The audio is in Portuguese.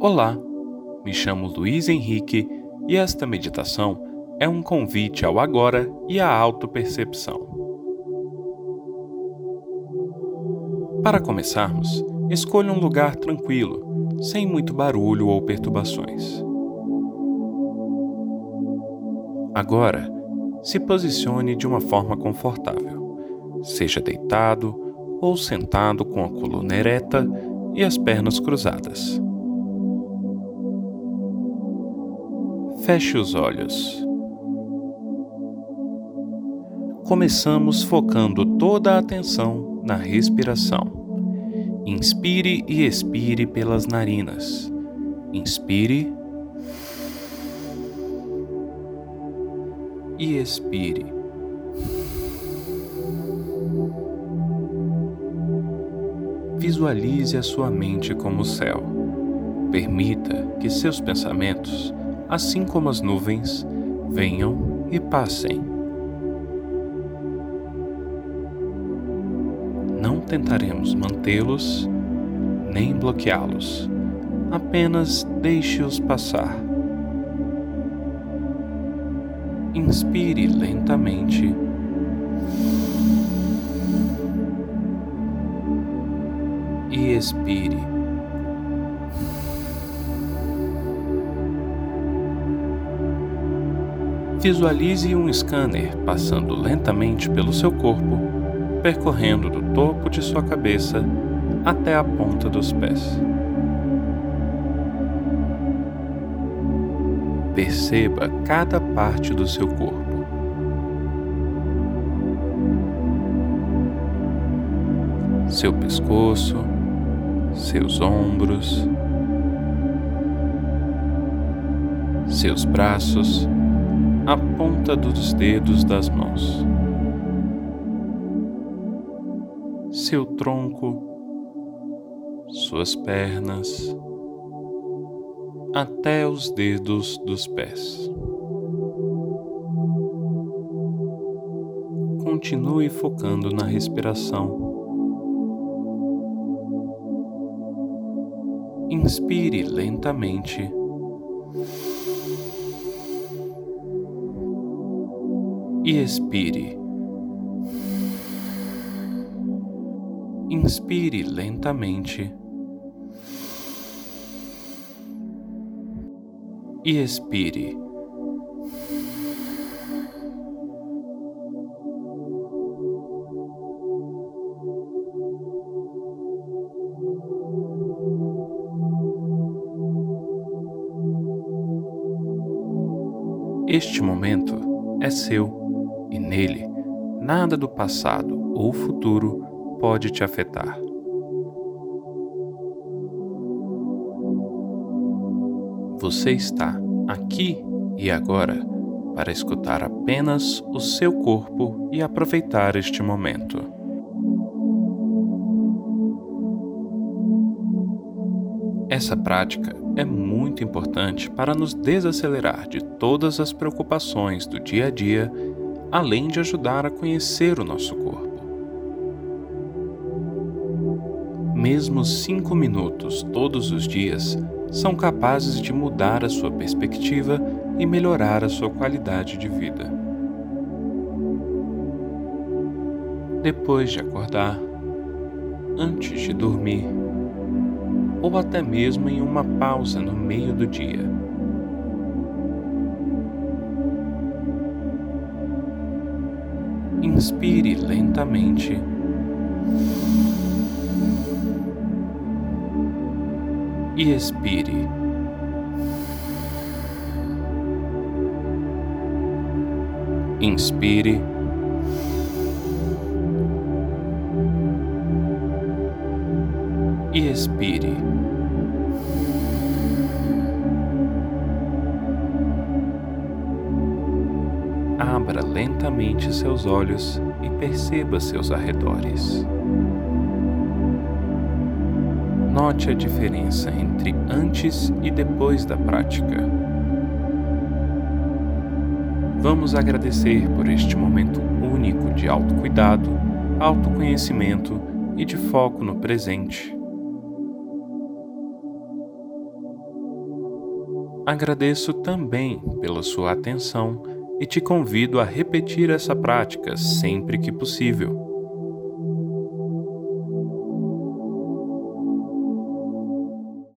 Olá, me chamo Luiz Henrique e esta meditação é um convite ao agora e à autopercepção. Para começarmos, escolha um lugar tranquilo, sem muito barulho ou perturbações. Agora, se posicione de uma forma confortável, seja deitado ou sentado com a coluna ereta e as pernas cruzadas. Feche os olhos. Começamos focando toda a atenção na respiração. Inspire e expire pelas narinas. Inspire e expire. Visualize a sua mente como o céu. Permita que seus pensamentos assim como as nuvens, venham e passem. Não tentaremos mantê-los nem bloqueá-los, apenas deixe-os passar. Inspire lentamente. E expire. Visualize um scanner passando lentamente pelo seu corpo, percorrendo do topo de sua cabeça até a ponta dos pés. Perceba cada parte do seu corpo. Seu pescoço, seus ombros, seus braços a ponta dos dedos das mãos. Seu tronco, suas pernas, até os dedos dos pés. Continue focando na respiração. Inspire lentamente e expire. Inspire lentamente e expire. Este momento é seu e nele nada do passado ou futuro pode te afetar. Você está aqui e agora para escutar apenas o seu corpo e aproveitar este momento. Essa prática é muito importante para nos desacelerar de todas as preocupações do dia a dia além de ajudar a conhecer o nosso corpo. Mesmo cinco minutos todos os dias são capazes de mudar a sua perspectiva e melhorar a sua qualidade de vida. Depois de acordar, antes de dormir, ou até mesmo em uma pausa no meio do dia. Inspire lentamente. E expire. Inspire. E expire. Abra lentamente seus olhos e perceba seus arredores. Note a diferença entre antes e depois da prática. Vamos agradecer por este momento único de autocuidado, autoconhecimento e de foco no presente. Agradeço também pela sua atenção e te convido a repetir essa prática sempre que possível.